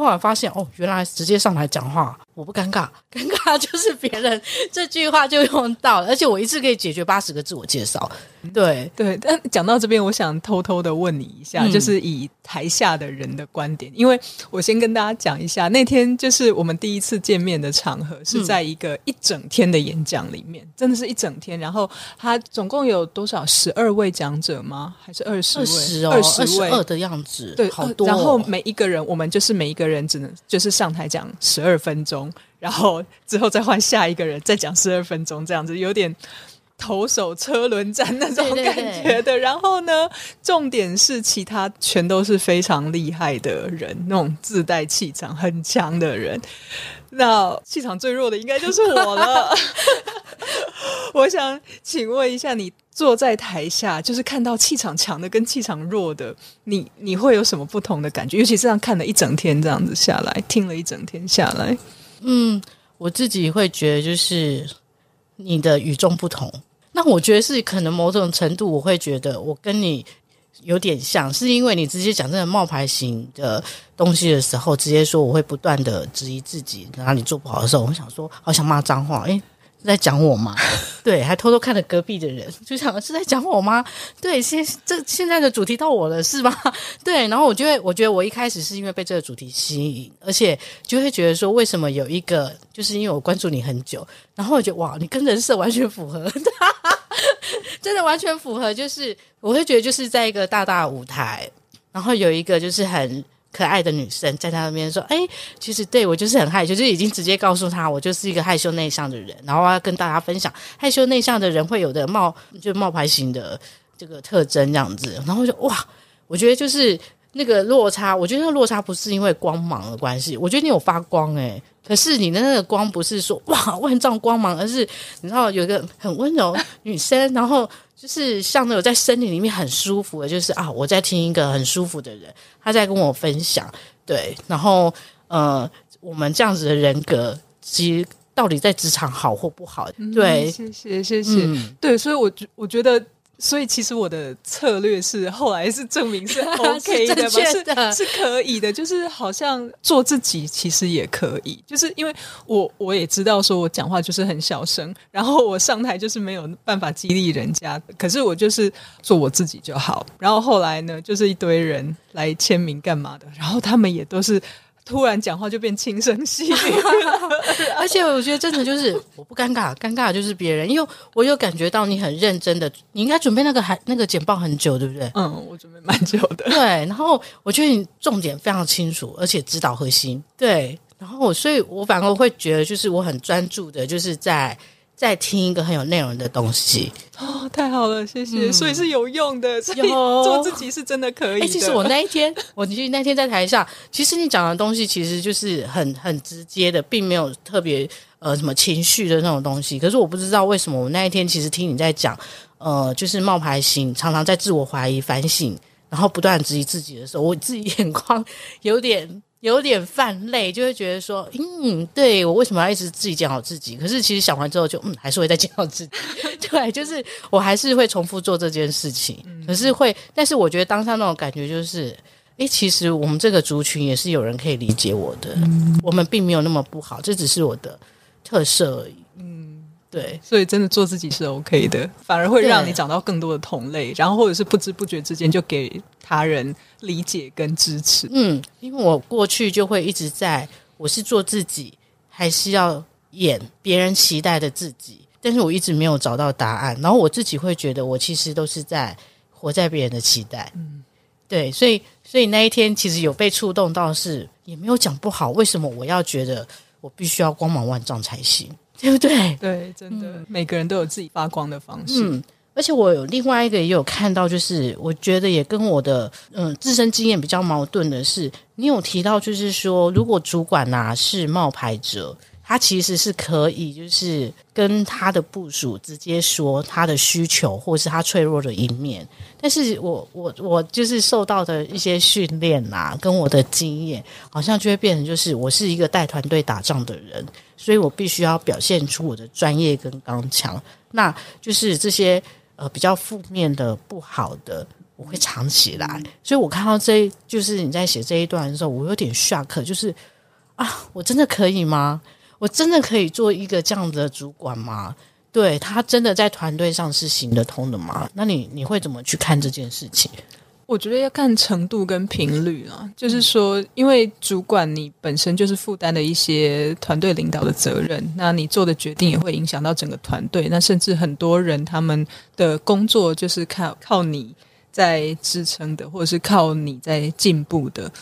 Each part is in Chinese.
后来发现哦，原来直接上台讲话，我不尴尬，尴尬就是别人这句话就用到了，而且我一次可以解决八十个自我介绍。对对，但讲到这边，我想偷偷的问你一下，嗯、就是以台下的人的观点，因为我先跟大家讲一下，那天就是我们第一次见面的场合是在一个一整天的演讲里面，嗯、真的是一整天。然后他总共有多少？十二位讲者吗？还是二十位？二十哦，二十位的样子。对，好多、哦。然后每一个人，我们就是每一个人只能就是上台讲十二分钟，然后之后再换下一个人再讲十二分钟，这样子有点。投手车轮战那种感觉的，对对对，然后呢，重点是其他全都是非常厉害的人，那种自带气场很强的人。那气场最弱的应该就是我了。我想请问一下，你坐在台下，就是看到气场强的跟气场弱的，你你会有什么不同的感觉？尤其是这样看了一整天这样子下来，听了一整天下来，嗯，我自己会觉得就是你的与众不同。那我觉得是可能某种程度，我会觉得我跟你有点像，是因为你直接讲这个冒牌型的东西的时候，直接说我会不断的质疑自己哪里做不好的时候，我想说好想骂脏话，诶是在讲我吗？对，还偷偷看着隔壁的人，就想是在讲我吗？对，现这现在的主题到我了，是吧？对，然后我就会，我觉得我一开始是因为被这个主题吸引，而且就会觉得说，为什么有一个，就是因为我关注你很久，然后我觉得哇，你跟人设完全符合，真的完全符合，就是我会觉得就是在一个大大舞台，然后有一个就是很。可爱的女生在他那边说：“哎，其实对我就是很害羞，就已经直接告诉他，我就是一个害羞内向的人，然后要跟大家分享害羞内向的人会有的冒就冒牌型的这个特征这样子。然后就哇，我觉得就是那个落差，我觉得那个落差不是因为光芒的关系，我觉得你有发光诶，可是你的那个光不是说哇万丈光芒，而是你知道有一个很温柔女生，然后。”就是像那种在森林里面很舒服的，就是啊，我在听一个很舒服的人，他在跟我分享，对，然后呃，我们这样子的人格，其实到底在职场好或不好？对，嗯、谢谢谢谢，嗯、对，所以我觉我觉得。所以其实我的策略是后来是证明是 OK 的嘛，是的是，是可以的，就是好像做自己其实也可以，就是因为我我也知道说我讲话就是很小声，然后我上台就是没有办法激励人家，可是我就是做我自己就好。然后后来呢，就是一堆人来签名干嘛的，然后他们也都是。突然讲话就变轻声细语，而且我觉得真的就是我不尴尬，尴尬的就是别人，因为我有感觉到你很认真的，你应该准备那个还那个简报很久，对不对？嗯，我准备蛮久的。对，然后我觉得你重点非常清楚，而且指导核心。对，然后所以我反而会觉得，就是我很专注的，就是在。再听一个很有内容的东西哦，太好了，谢谢。嗯、所以是有用的，所以做自己是真的可以的。其实我那一天，我其实那天在台上，其实你讲的东西其实就是很很直接的，并没有特别呃什么情绪的那种东西。可是我不知道为什么，我那一天其实听你在讲，呃，就是冒牌型，常常在自我怀疑、反省，然后不断质疑自己的时候，我自己眼眶有点。有点泛累，就会觉得说，嗯，对，我为什么要一直自己检讨自己？可是其实想完之后就，就嗯，还是会再检讨自己。对，就是我还是会重复做这件事情。嗯、可是会，但是我觉得当下那种感觉就是，诶，其实我们这个族群也是有人可以理解我的，嗯、我们并没有那么不好，这只是我的特色而已。嗯，对，所以真的做自己是 OK 的，反而会让你找到更多的同类，然后或者是不知不觉之间就给他人。理解跟支持，嗯，因为我过去就会一直在，我是做自己，还是要演别人期待的自己，但是我一直没有找到答案，然后我自己会觉得，我其实都是在活在别人的期待。嗯，对，所以所以那一天其实有被触动到是，是也没有讲不好，为什么我要觉得我必须要光芒万丈才行？对不对？对，真的，嗯、每个人都有自己发光的方式。嗯，而且我有另外一个也有看到，就是我觉得也跟我的嗯自身经验比较矛盾的是，你有提到就是说，如果主管呐、啊、是冒牌者。他其实是可以，就是跟他的部属直接说他的需求，或是他脆弱的一面。但是我我我就是受到的一些训练啊，跟我的经验，好像就会变成就是我是一个带团队打仗的人，所以我必须要表现出我的专业跟刚强。那就是这些呃比较负面的、不好的，我会藏起来。所以我看到这，就是你在写这一段的时候，我有点 shock，就是啊，我真的可以吗？我真的可以做一个这样的主管吗？对，他真的在团队上是行得通的吗？那你你会怎么去看这件事情？我觉得要看程度跟频率啊。就是说，因为主管你本身就是负担了一些团队领导的责任，那你做的决定也会影响到整个团队。那甚至很多人他们的工作就是靠靠你在支撑的，或者是靠你在进步的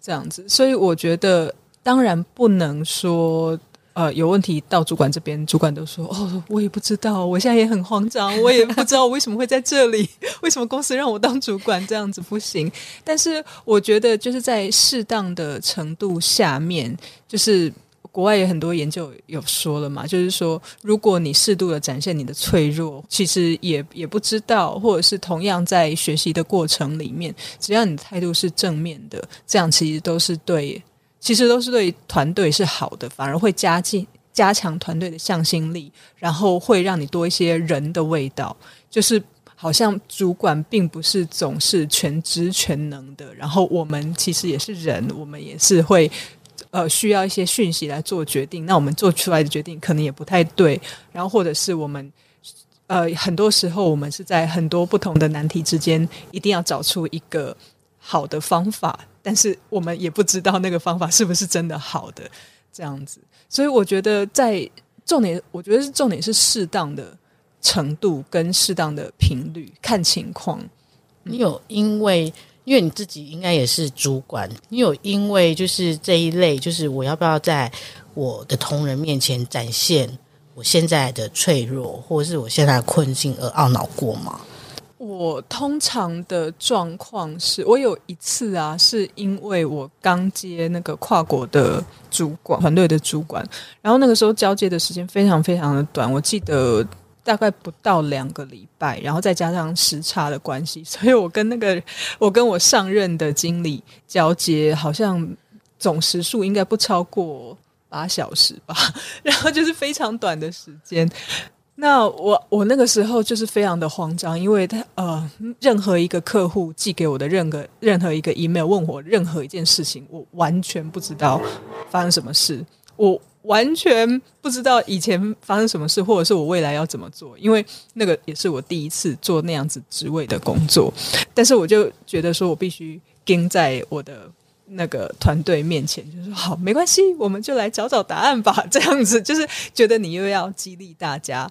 这样子。所以我觉得，当然不能说。呃，有问题到主管这边，主管都说：“哦，我也不知道，我现在也很慌张，我也不知道为什么会在这里，为什么公司让我当主管这样子不行。”但是我觉得，就是在适当的程度下面，就是国外也很多研究有说了嘛，就是说，如果你适度的展现你的脆弱，其实也也不知道，或者是同样在学习的过程里面，只要你的态度是正面的，这样其实都是对。其实都是对团队是好的，反而会加进加强团队的向心力，然后会让你多一些人的味道。就是好像主管并不是总是全知全能的，然后我们其实也是人，我们也是会呃需要一些讯息来做决定。那我们做出来的决定可能也不太对，然后或者是我们呃很多时候我们是在很多不同的难题之间，一定要找出一个好的方法。但是我们也不知道那个方法是不是真的好的，这样子。所以我觉得在重点，我觉得是重点是适当的程度跟适当的频率，看情况。你有因为，因为你自己应该也是主管，你有因为就是这一类，就是我要不要在我的同仁面前展现我现在的脆弱，或者是我现在的困境而懊恼过吗？我通常的状况是，我有一次啊，是因为我刚接那个跨国的主管团队的主管，然后那个时候交接的时间非常非常的短，我记得大概不到两个礼拜，然后再加上时差的关系，所以我跟那个我跟我上任的经理交接，好像总时数应该不超过八小时吧，然后就是非常短的时间。那我我那个时候就是非常的慌张，因为他呃，任何一个客户寄给我的任何任何一个 email 问我任何一件事情，我完全不知道发生什么事，我完全不知道以前发生什么事，或者是我未来要怎么做，因为那个也是我第一次做那样子职位的工作，但是我就觉得说我必须跟在我的。那个团队面前就说好，没关系，我们就来找找答案吧。这样子就是觉得你又要激励大家，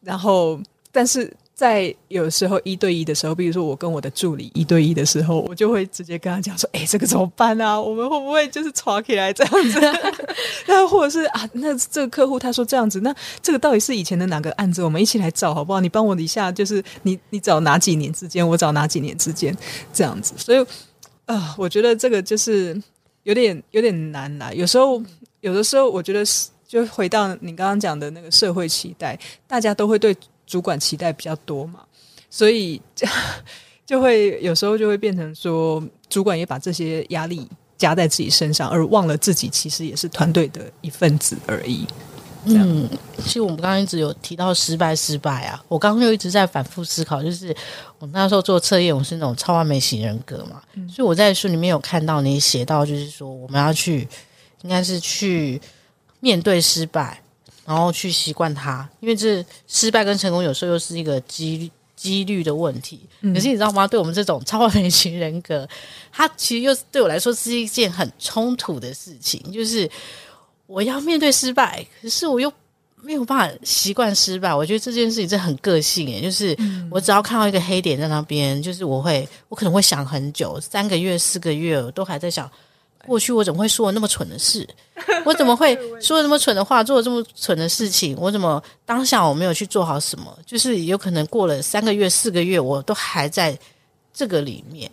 然后但是在有时候一对一的时候，比如说我跟我的助理一对一的时候，我就会直接跟他讲说：“哎，这个怎么办啊？我们会不会就是吵起来这样子？那或者是啊，那这个客户他说这样子，那这个到底是以前的哪个案子？我们一起来找好不好？你帮我一下，就是你你找哪几年之间，我找哪几年之间这样子，所以。”啊、我觉得这个就是有点有点难啦。有时候，有的时候，我觉得是就回到你刚刚讲的那个社会期待，大家都会对主管期待比较多嘛，所以 就会有时候就会变成说，主管也把这些压力加在自己身上，而忘了自己其实也是团队的一份子而已。嗯，其实我们刚刚一直有提到失败，失败啊！我刚刚又一直在反复思考，就是我那时候做测验，我是那种超完美型人格嘛，嗯、所以我在书里面有看到你写到，就是说我们要去，应该是去面对失败，然后去习惯它，因为这失败跟成功有时候又是一个几率几率的问题。嗯、可是你知道吗？对我们这种超完美型人格，它其实又对我来说是一件很冲突的事情，就是。我要面对失败，可是我又没有办法习惯失败。我觉得这件事情真的很个性诶，就是我只要看到一个黑点在那边，就是我会我可能会想很久，三个月、四个月，我都还在想，过去我怎么会说那么蠢的事？我怎么会说了那么蠢的话，做了这么蠢的事情？我怎么当下我没有去做好什么？就是有可能过了三个月、四个月，我都还在这个里面。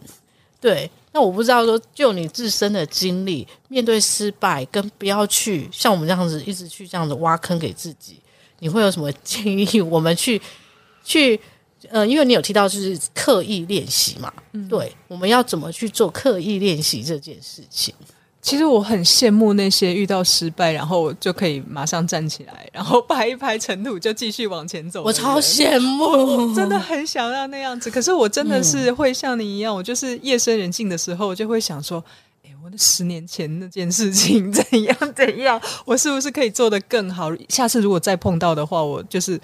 对，那我不知道说，就你自身的经历，面对失败，跟不要去像我们这样子一直去这样子挖坑给自己，你会有什么建议？我们去 去，呃，因为你有提到就是刻意练习嘛，嗯、对，我们要怎么去做刻意练习这件事情？其实我很羡慕那些遇到失败，然后就可以马上站起来，然后拍一拍尘土就继续往前走。我超羡慕，真的很想要那样子。可是我真的是会像你一样，嗯、我就是夜深人静的时候，我就会想说：哎，我的十年前那件事情怎样怎样？我是不是可以做得更好？下次如果再碰到的话，我就是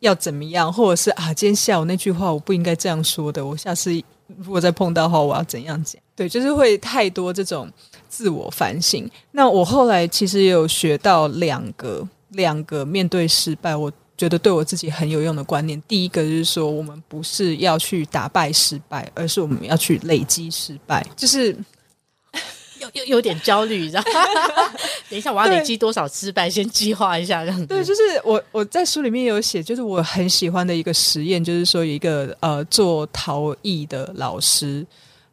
要怎么样？或者是啊，今天下午那句话我不应该这样说的。我下次如果再碰到的话，我要怎样讲？对，就是会太多这种。自我反省。那我后来其实也有学到两个两个面对失败，我觉得对我自己很有用的观念。第一个就是说，我们不是要去打败失败，而是我们要去累积失败。就是 有有有点焦虑，你知道吗？等一下，我要累积多少失败？先计划一下这样子。对，就是我我在书里面有写，就是我很喜欢的一个实验，就是说有一个呃做陶艺的老师。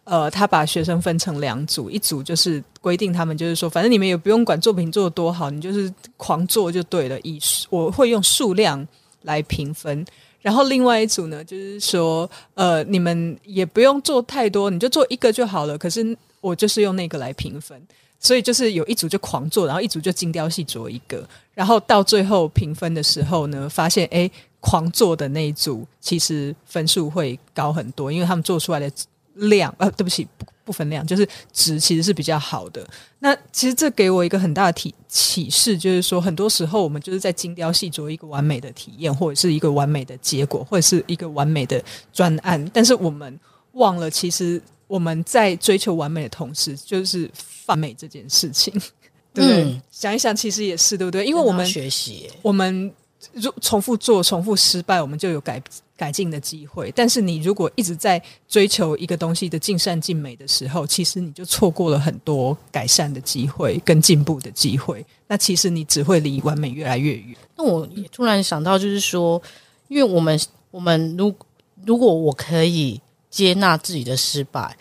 呃，他把学生分成两组，一组就是规定他们就是说，反正你们也不用管作品做得多好，你就是狂做就对了。以我会用数量来评分，然后另外一组呢，就是说，呃，你们也不用做太多，你就做一个就好了。可是我就是用那个来评分，所以就是有一组就狂做，然后一组就精雕细琢一个，然后到最后评分的时候呢，发现诶，狂做的那一组其实分数会高很多，因为他们做出来的。量呃，对不起，不不分量，就是值其实是比较好的。那其实这给我一个很大的体启示，就是说很多时候我们就是在精雕细琢一个完美的体验，或者是一个完美的结果，或者是一个完美的专案，但是我们忘了，其实我们在追求完美的同时，就是泛美这件事情，对不对？嗯，想一想，其实也是对不对？因为我们学习，我们如重复做，重复失败，我们就有改。改进的机会，但是你如果一直在追求一个东西的尽善尽美的时候，其实你就错过了很多改善的机会跟进步的机会。那其实你只会离完美越来越远。那我也突然想到，就是说，因为我们我们如如果我可以接纳自己的失败，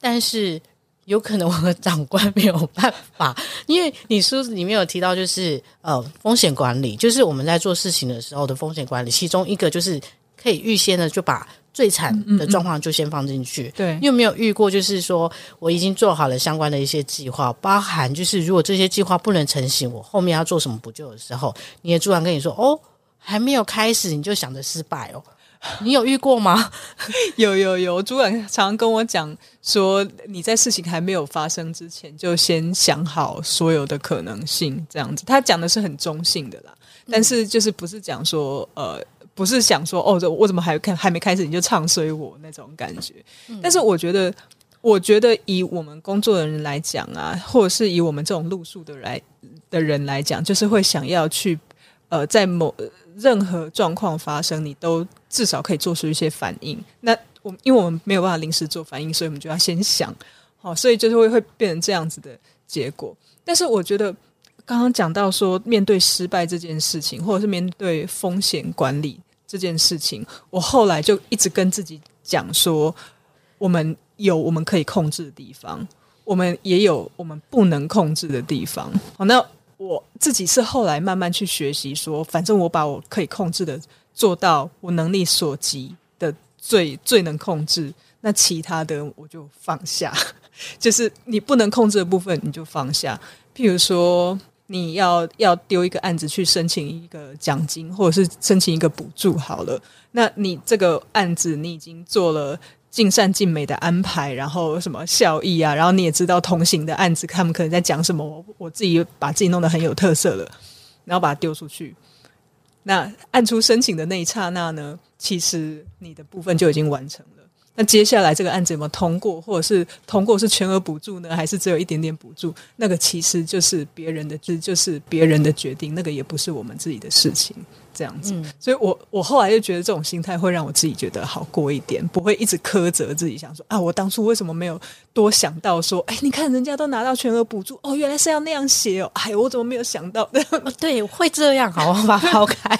但是有可能我的长官没有办法，因为你书里面有提到，就是呃风险管理，就是我们在做事情的时候的风险管理，其中一个就是。可以预先的就把最惨的状况就先放进去。对、嗯，你有没有遇过？就是说我已经做好了相关的一些计划，包含就是如果这些计划不能成型，我后面要做什么补救的时候，你的主管跟你说：“哦，还没有开始你就想着失败哦。” 你有遇过吗？有有有，主管常常跟我讲说：“你在事情还没有发生之前，就先想好所有的可能性。”这样子，他讲的是很中性的啦，但是就是不是讲说呃。不是想说哦，这我怎么还看还没开始你就唱衰我那种感觉。嗯、但是我觉得，我觉得以我们工作的人来讲啊，或者是以我们这种路数的来的人来讲，就是会想要去呃，在某任何状况发生，你都至少可以做出一些反应。那我因为我们没有办法临时做反应，所以我们就要先想好，所以就是会会变成这样子的结果。但是我觉得刚刚讲到说，面对失败这件事情，或者是面对风险管理。这件事情，我后来就一直跟自己讲说，我们有我们可以控制的地方，我们也有我们不能控制的地方。好，那我自己是后来慢慢去学习说，反正我把我可以控制的做到我能力所及的最最能控制，那其他的我就放下。就是你不能控制的部分，你就放下。譬如说。你要要丢一个案子去申请一个奖金，或者是申请一个补助好了。那你这个案子你已经做了尽善尽美的安排，然后什么效益啊，然后你也知道同行的案子他们可能在讲什么，我我自己把自己弄得很有特色了，然后把它丢出去。那按出申请的那一刹那呢，其实你的部分就已经完成了。那接下来这个案子有没有通过，或者是通过是全额补助呢，还是只有一点点补助？那个其实就是别人的，就就是别人的决定，那个也不是我们自己的事情。这样子，嗯、所以我我后来就觉得这种心态会让我自己觉得好过一点，不会一直苛责自己，想说啊，我当初为什么没有多想到说，哎，你看人家都拿到全额补助，哦，原来是要那样写哦，哎，我怎么没有想到的？对，会这样，好我把它抛开，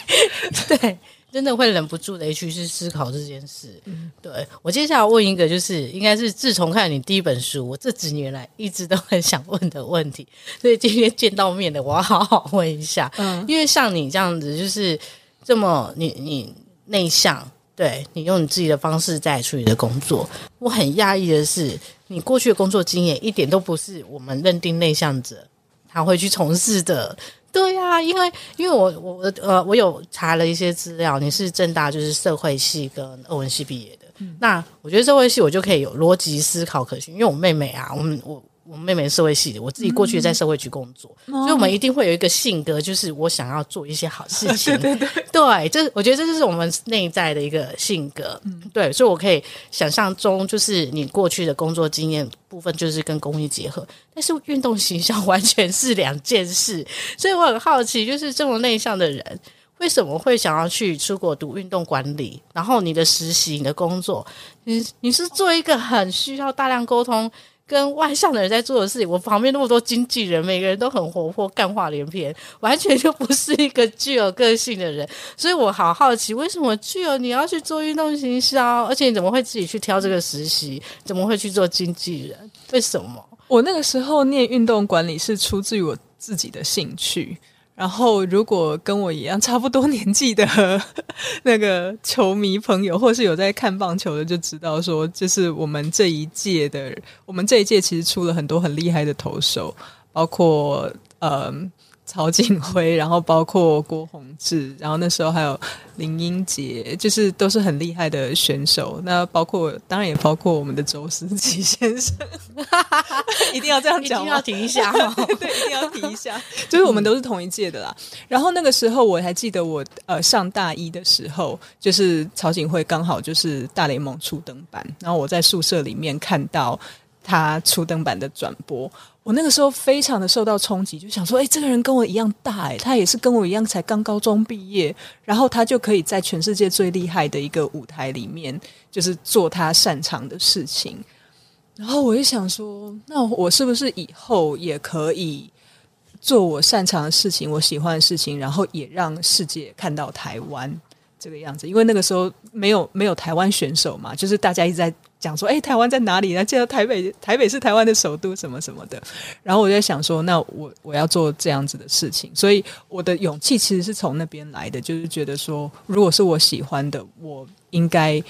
对，真的会忍不住的去去思考这件事。嗯，对，我接下来问一个，就是应该是自从看你第一本书，我这几年来一直都很想问的问题，所以今天见到面的，我要好好问一下。嗯，因为像你这样子，就是这么你你内向，对，你用你自己的方式在处理的工作，我很讶异的是，你过去的工作经验一点都不是我们认定内向者他会去从事的。对呀、啊，因为因为我我呃我有查了一些资料，你是正大就是社会系跟欧文系毕业的，嗯、那我觉得社会系我就可以有逻辑思考可循，因为我妹妹啊，我们我。我妹妹是社会系的，我自己过去在社会局工作，嗯、所以我们一定会有一个性格，就是我想要做一些好事情。对对对，对，这我觉得这就是我们内在的一个性格。嗯，对，所以我可以想象中，就是你过去的工作经验部分就是跟公益结合，但是运动形象完全是两件事。所以我很好奇，就是这么内向的人，为什么会想要去出国读运动管理？然后你的实习、你的工作，你你是做一个很需要大量沟通。跟外向的人在做的事情，我旁边那么多经纪人，每个人都很活泼，干话连篇，完全就不是一个具有个性的人，所以我好好奇，为什么具有你要去做运动行销，而且你怎么会自己去挑这个实习，怎么会去做经纪人？为什么？我那个时候念运动管理是出自于我自己的兴趣。然后，如果跟我一样差不多年纪的 那个球迷朋友，或是有在看棒球的，就知道说，就是我们这一届的，我们这一届其实出了很多很厉害的投手，包括嗯。曹景辉，然后包括郭宏志，然后那时候还有林英杰，就是都是很厉害的选手。那包括当然也包括我们的周思齐先生，一定要这样讲，一定要提一下，对，一定要提一下。就是我们都是同一届的啦。然后那个时候我还记得我呃上大一的时候，就是曹景辉刚好就是大联盟初登板，然后我在宿舍里面看到他初登板的转播。我那个时候非常的受到冲击，就想说，诶，这个人跟我一样大，诶，他也是跟我一样才刚高中毕业，然后他就可以在全世界最厉害的一个舞台里面，就是做他擅长的事情。然后我就想说，那我是不是以后也可以做我擅长的事情，我喜欢的事情，然后也让世界看到台湾这个样子？因为那个时候没有没有台湾选手嘛，就是大家一直在。讲说，哎，台湾在哪里呢？见到台北，台北是台湾的首都，什么什么的。然后我就在想说，那我我要做这样子的事情，所以我的勇气其实是从那边来的，就是觉得说，如果是我喜欢的，我应该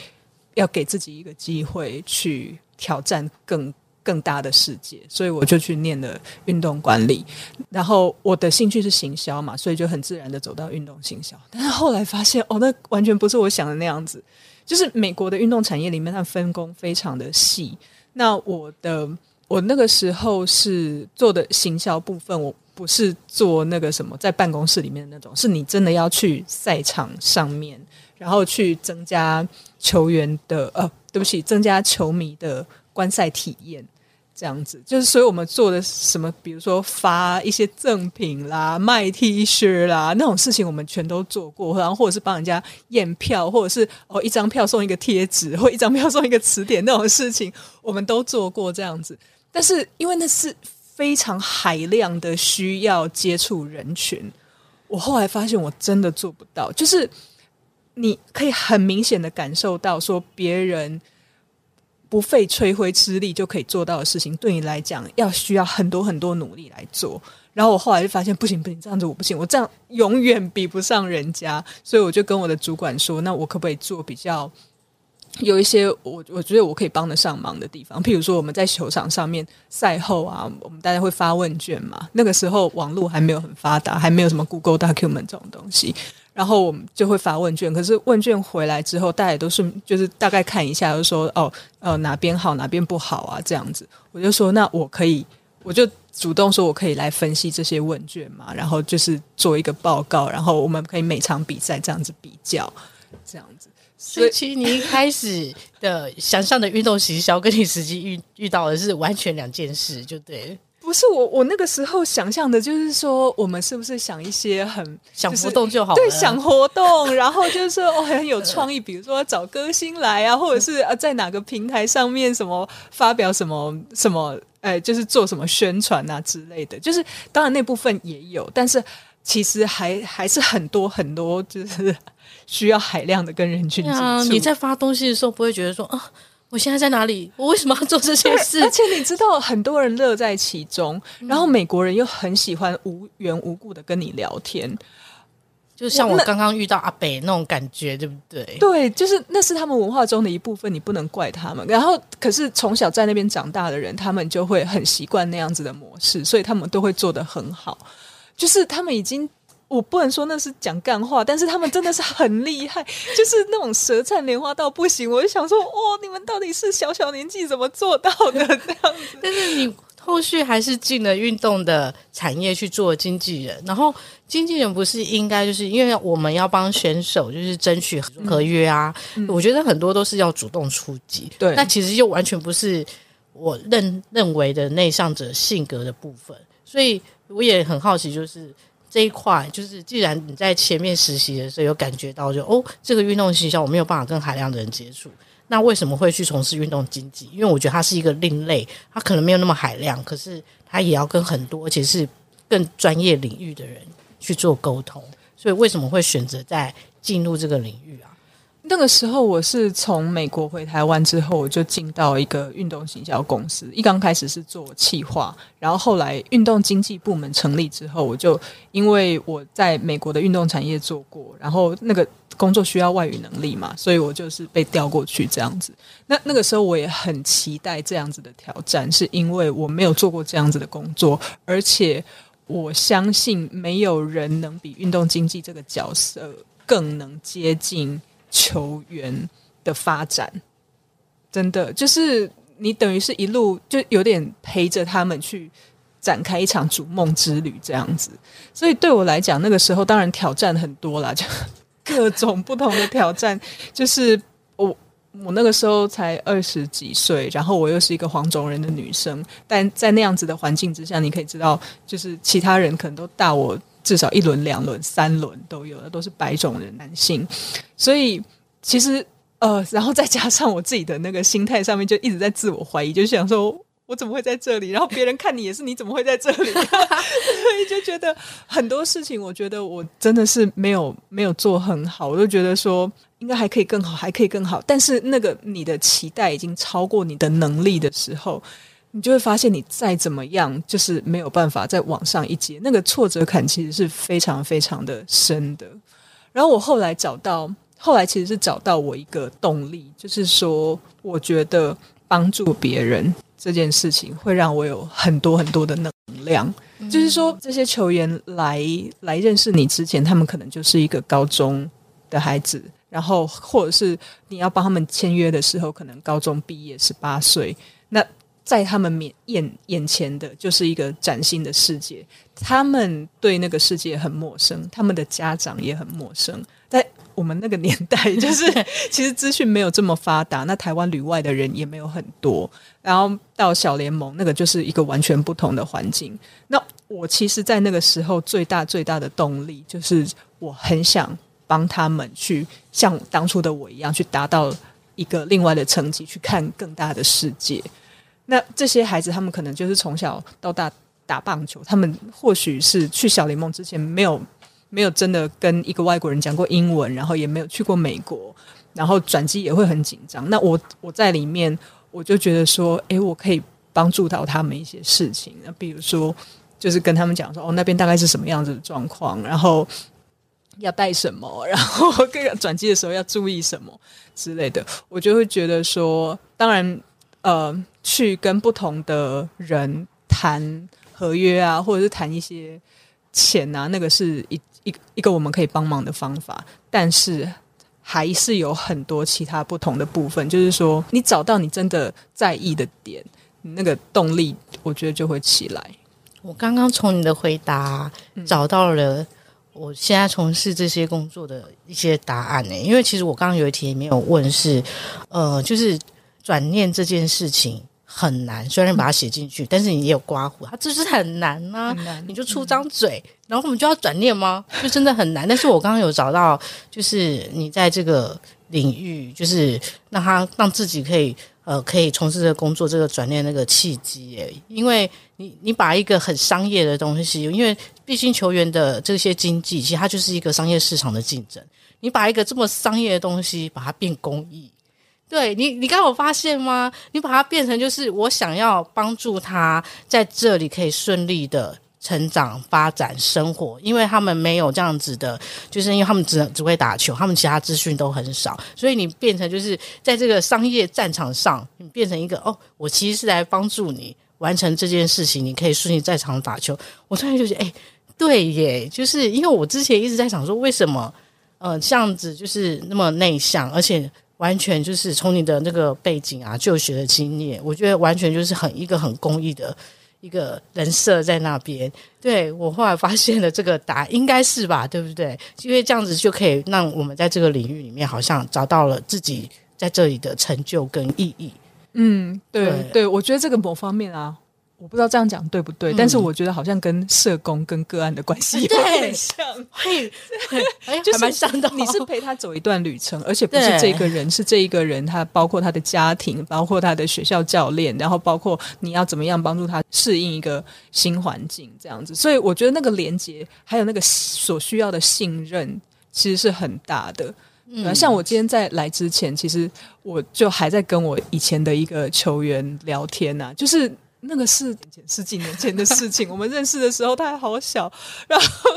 要给自己一个机会去挑战更更大的世界。所以我就去念了运动管理。然后我的兴趣是行销嘛，所以就很自然的走到运动行销。但是后来发现，哦，那完全不是我想的那样子。就是美国的运动产业里面，它分工非常的细。那我的我那个时候是做的行销部分，我不是做那个什么在办公室里面的那种，是你真的要去赛场上面，然后去增加球员的呃，对不起，增加球迷的观赛体验。这样子，就是所以我们做的什么，比如说发一些赠品啦、卖 T 恤啦那种事情，我们全都做过。然后或者是帮人家验票，或者是哦一张票送一个贴纸，或一张票送一个词典那种事情，我们都做过这样子。但是因为那是非常海量的需要接触人群，我后来发现我真的做不到。就是你可以很明显的感受到，说别人。不费吹灰之力就可以做到的事情，对你来讲要需要很多很多努力来做。然后我后来就发现，不行不行，这样子我不行，我这样永远比不上人家。所以我就跟我的主管说，那我可不可以做比较有一些我我觉得我可以帮得上忙的地方？譬如说我们在球场上面赛后啊，我们大家会发问卷嘛。那个时候网络还没有很发达，还没有什么 Google Document 这种东西。然后我们就会发问卷，可是问卷回来之后，大家都是就是大概看一下，就说哦，呃，哪边好，哪边不好啊，这样子。我就说，那我可以，我就主动说我可以来分析这些问卷嘛，然后就是做一个报告，然后我们可以每场比赛这样子比较，这样子。所以其实你一开始的想象的运动行销，跟你实际遇遇到的是完全两件事，就对。不是我，我那个时候想象的就是说，我们是不是想一些很、就是、想活动就好了？对，想活动，然后就是说哦，很有创意，比如说找歌星来啊，或者是啊，在哪个平台上面什么发表什么什么，哎，就是做什么宣传啊之类的。就是当然那部分也有，但是其实还还是很多很多，就是需要海量的跟人群接触。啊，你在发东西的时候，不会觉得说啊。我现在在哪里？我为什么要做这些事？而且你知道，很多人乐在其中，嗯、然后美国人又很喜欢无缘无故的跟你聊天，就像我刚刚遇到阿北那种感觉，对不对？对，就是那是他们文化中的一部分，你不能怪他们。然后，可是从小在那边长大的人，他们就会很习惯那样子的模式，所以他们都会做得很好。就是他们已经。我不能说那是讲干话，但是他们真的是很厉害，就是那种舌灿莲花到不行。我就想说，哦，你们到底是小小年纪怎么做到的 这样子？但是你后续还是进了运动的产业去做经纪人，然后经纪人不是应该就是因为我们要帮选手就是争取合约啊？嗯、我觉得很多都是要主动出击，对，那其实又完全不是我认认为的内向者性格的部分，所以我也很好奇，就是。这一块就是，既然你在前面实习的时候有感觉到就，哦，这个运动学校我没有办法跟海量的人接触，那为什么会去从事运动经济？因为我觉得它是一个另类，它可能没有那么海量，可是它也要跟很多而且是更专业领域的人去做沟通。所以为什么会选择在进入这个领域啊？那个时候我是从美国回台湾之后，我就进到一个运动行销公司。一刚开始是做企划，然后后来运动经济部门成立之后，我就因为我在美国的运动产业做过，然后那个工作需要外语能力嘛，所以我就是被调过去这样子。那那个时候我也很期待这样子的挑战，是因为我没有做过这样子的工作，而且我相信没有人能比运动经济这个角色更能接近。球员的发展，真的就是你等于是一路就有点陪着他们去展开一场逐梦之旅这样子，所以对我来讲，那个时候当然挑战很多啦，就 各种不同的挑战。就是我我那个时候才二十几岁，然后我又是一个黄种人的女生，但在那样子的环境之下，你可以知道，就是其他人可能都大我。至少一轮、两轮、三轮都有的，都是白种人男性，所以其实呃，然后再加上我自己的那个心态上面，就一直在自我怀疑，就想说我怎么会在这里？然后别人看你也是，你怎么会在这里？所以就觉得很多事情，我觉得我真的是没有没有做很好，我就觉得说应该还可以更好，还可以更好。但是那个你的期待已经超过你的能力的时候。你就会发现，你再怎么样，就是没有办法再往上一阶。那个挫折感其实是非常非常的深的。然后我后来找到，后来其实是找到我一个动力，就是说，我觉得帮助别人这件事情会让我有很多很多的能量。嗯。就是说，这些球员来来认识你之前，他们可能就是一个高中的孩子，然后或者是你要帮他们签约的时候，可能高中毕业十八岁，那。在他们面眼眼前的就是一个崭新的世界，他们对那个世界很陌生，他们的家长也很陌生。在我们那个年代，就是其实资讯没有这么发达，那台湾旅外的人也没有很多。然后到小联盟，那个就是一个完全不同的环境。那我其实，在那个时候最大最大的动力，就是我很想帮他们去像当初的我一样，去达到一个另外的层级，去看更大的世界。那这些孩子，他们可能就是从小到大打棒球，他们或许是去小联盟之前没有没有真的跟一个外国人讲过英文，然后也没有去过美国，然后转机也会很紧张。那我我在里面，我就觉得说，诶，我可以帮助到他们一些事情。那比如说，就是跟他们讲说，哦，那边大概是什么样子的状况，然后要带什么，然后 各个转机的时候要注意什么之类的，我就会觉得说，当然。呃，去跟不同的人谈合约啊，或者是谈一些钱啊，那个是一一一个我们可以帮忙的方法。但是还是有很多其他不同的部分，就是说，你找到你真的在意的点，你那个动力，我觉得就会起来。我刚刚从你的回答找到了我现在从事这些工作的一些答案呢？因为其实我刚刚有一题没有问是，呃，就是转念这件事情很难，虽然把它写进去，嗯、但是你也有刮胡，它就是很难呐、啊。难你就出张嘴，嗯、然后我们就要转念吗？就真的很难。但是我刚刚有找到，就是你在这个领域，就是让他让自己可以。呃，可以从事这个工作，这个转念那个契机耶，因为你你把一个很商业的东西，因为毕竟球员的这些经济，其实它就是一个商业市场的竞争。你把一个这么商业的东西，把它变公益，对你，你刚有发现吗？你把它变成就是我想要帮助他在这里可以顺利的。成长、发展、生活，因为他们没有这样子的，就是因为他们只只会打球，他们其他资讯都很少，所以你变成就是在这个商业战场上，你变成一个哦，我其实是来帮助你完成这件事情，你可以顺利在场打球。我突然就觉得，哎，对耶，就是因为我之前一直在想说，为什么呃这样子就是那么内向，而且完全就是从你的那个背景啊、就学的经验，我觉得完全就是很一个很公益的。一个人设在那边，对，我后来发现了这个答案应该是吧，对不对？因为这样子就可以让我们在这个领域里面好像找到了自己在这里的成就跟意义。嗯，对对，对，我觉得这个某方面啊。我不知道这样讲对不对，嗯、但是我觉得好像跟社工跟个案的关系有点像，会，就是蛮像的。你是陪他走一段旅程，而且不是这个人，是这一个人，他包括他的家庭，包括他的学校教练，然后包括你要怎么样帮助他适应一个新环境，这样子。所以我觉得那个连接，还有那个所需要的信任，其实是很大的。嗯，像我今天在来之前，其实我就还在跟我以前的一个球员聊天啊，就是。那个是十几年前的事情，我们认识的时候他还好小，然后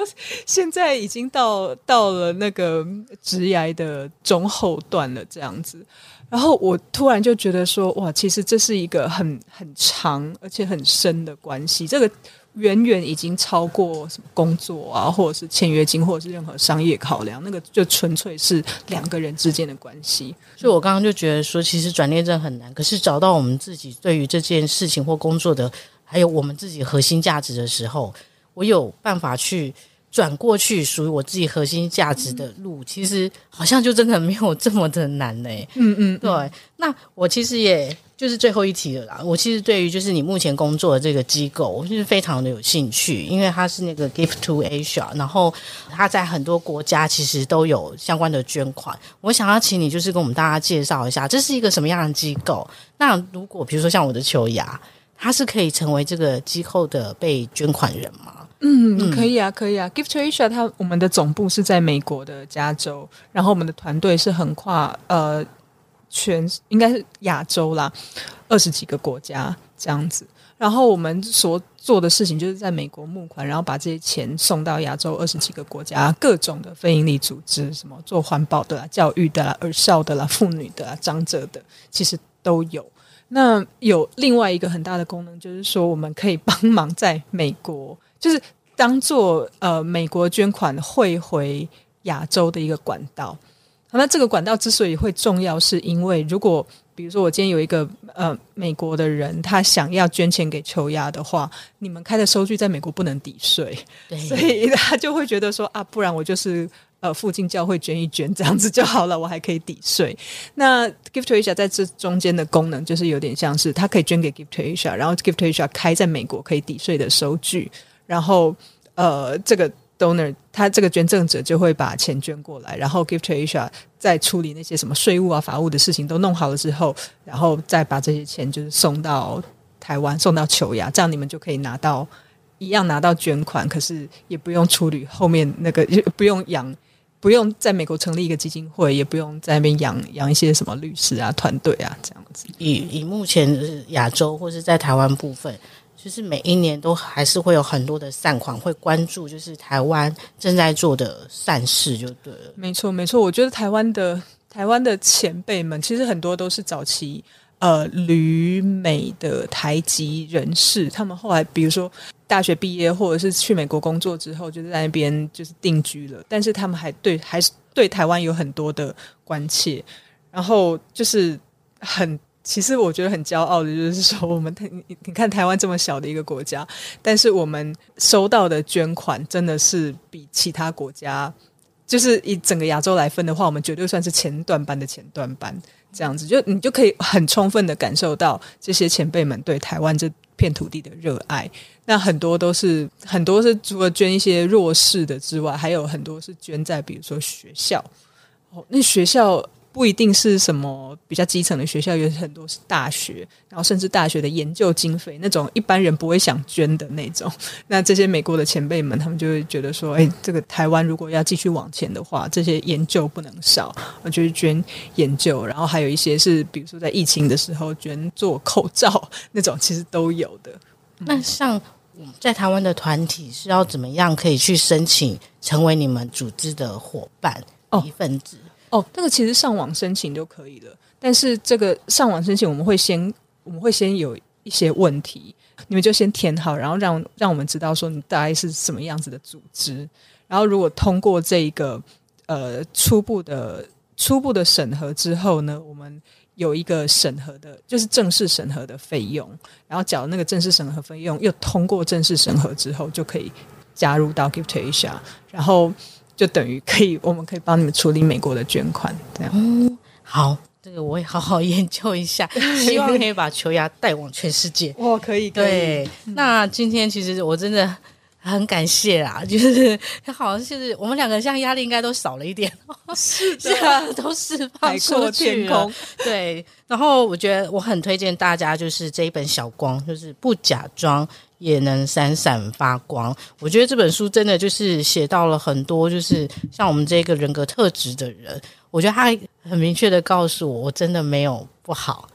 现在已经到到了那个直涯的中后段了，这样子。然后我突然就觉得说，哇，其实这是一个很很长而且很深的关系，这个。远远已经超过什么工作啊，或者是签约金，或者是任何商业考量，那个就纯粹是两个人之间的关系。所以我刚刚就觉得说，其实转念证很难，可是找到我们自己对于这件事情或工作的，还有我们自己核心价值的时候，我有办法去转过去属于我自己核心价值的路，其实好像就真的没有这么的难嘞。嗯嗯，对。那我其实也。就是最后一题了啦。我其实对于就是你目前工作的这个机构，我就是非常的有兴趣，因为它是那个 Give to Asia，然后它在很多国家其实都有相关的捐款。我想要请你就是跟我们大家介绍一下，这是一个什么样的机构？那如果比如说像我的球牙，它是可以成为这个机构的被捐款人吗？嗯，可以啊，可以啊。Give to Asia，它我们的总部是在美国的加州，然后我们的团队是横跨呃。全应该是亚洲啦，二十几个国家这样子。然后我们所做的事情就是在美国募款，然后把这些钱送到亚洲二十几个国家，各种的非营利组织，什么做环保的啦、教育的啦、儿少的啦、妇女的啦、长者的，其实都有。那有另外一个很大的功能，就是说我们可以帮忙在美国，就是当做呃美国捐款汇回亚洲的一个管道。那这个管道之所以会重要，是因为如果比如说我今天有一个呃美国的人，他想要捐钱给球牙的话，你们开的收据在美国不能抵税，所以他就会觉得说啊，不然我就是呃附近教会捐一捐这样子就好了，我还可以抵税。那 Give to Asia 在这中间的功能就是有点像是他可以捐给 Give to Asia，然后 Give to Asia 开在美国可以抵税的收据，然后呃这个。donor，他这个捐赠者就会把钱捐过来，然后 Give to Asia 在处理那些什么税务啊、法务的事情都弄好了之后，然后再把这些钱就是送到台湾，送到球牙，这样你们就可以拿到一样拿到捐款，可是也不用处理后面那个，不用养，不用在美国成立一个基金会，也不用在那边养养一些什么律师啊、团队啊这样子。以以目前亚洲或是在台湾部分。就是每一年都还是会有很多的善款会关注，就是台湾正在做的善事，就对了。没错，没错。我觉得台湾的台湾的前辈们，其实很多都是早期呃旅美的台籍人士，他们后来比如说大学毕业或者是去美国工作之后，就在那边就是定居了，但是他们还对还是对台湾有很多的关切，然后就是很。其实我觉得很骄傲的，就是说我们 你你看台湾这么小的一个国家，但是我们收到的捐款真的是比其他国家，就是以整个亚洲来分的话，我们绝对算是前段班的前段班。这样子，就你就可以很充分的感受到这些前辈们对台湾这片土地的热爱。那很多都是很多是除了捐一些弱势的之外，还有很多是捐在比如说学校。哦，那学校。不一定是什么比较基层的学校，有很多是大学，然后甚至大学的研究经费那种一般人不会想捐的那种。那这些美国的前辈们，他们就会觉得说：“哎，这个台湾如果要继续往前的话，这些研究不能少，我就是捐研究。然后还有一些是，比如说在疫情的时候捐做口罩那种，其实都有的。那像在台湾的团体是要怎么样可以去申请成为你们组织的伙伴一份子？”哦，这个其实上网申请就可以了，但是这个上网申请我们会先我们会先有一些问题，你们就先填好，然后让让我们知道说你大概是什么样子的组织，然后如果通过这一个呃初步的初步的审核之后呢，我们有一个审核的，就是正式审核的费用，然后缴那个正式审核费用，又通过正式审核之后就可以加入到 GiveTea 上然后。就等于可以，我们可以帮你们处理美国的捐款，这样。嗯，好，这个我也好好研究一下，希望可以把球牙带往全世界。哦，可以，可以。对，那今天其实我真的很感谢啦，就是好像是我们两个现在压力应该都少了一点，是的，都释放出去了。对，然后我觉得我很推荐大家，就是这一本小光，就是不假装。也能闪闪发光。我觉得这本书真的就是写到了很多，就是像我们这个人格特质的人。我觉得他很明确的告诉我，我真的没有不好，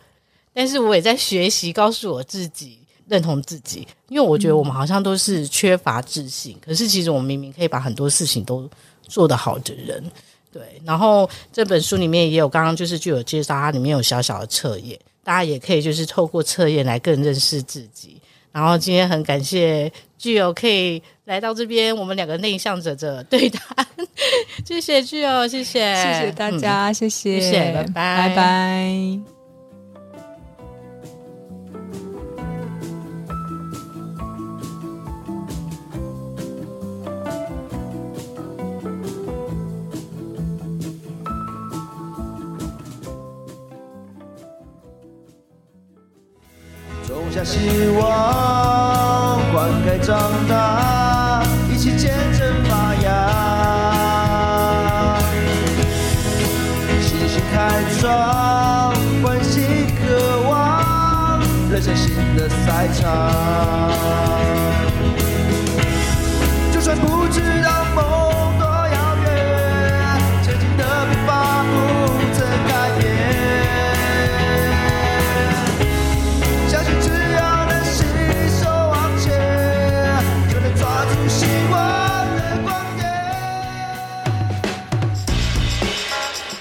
但是我也在学习告诉我自己认同自己。因为我觉得我们好像都是缺乏自信，可是其实我们明明可以把很多事情都做得好的人。对，然后这本书里面也有刚刚就是就有介绍，它里面有小小的测验，大家也可以就是透过测验来更认识自己。然后今天很感谢具友可以来到这边，我们两个内向者的对谈，谢谢具友，谢谢，谢谢大家，嗯、谢谢，谢谢，拜拜，拜拜。希望，灌溉长大，一起见证发芽。信心开创，欢喜渴望，人生新的赛场。就算不知道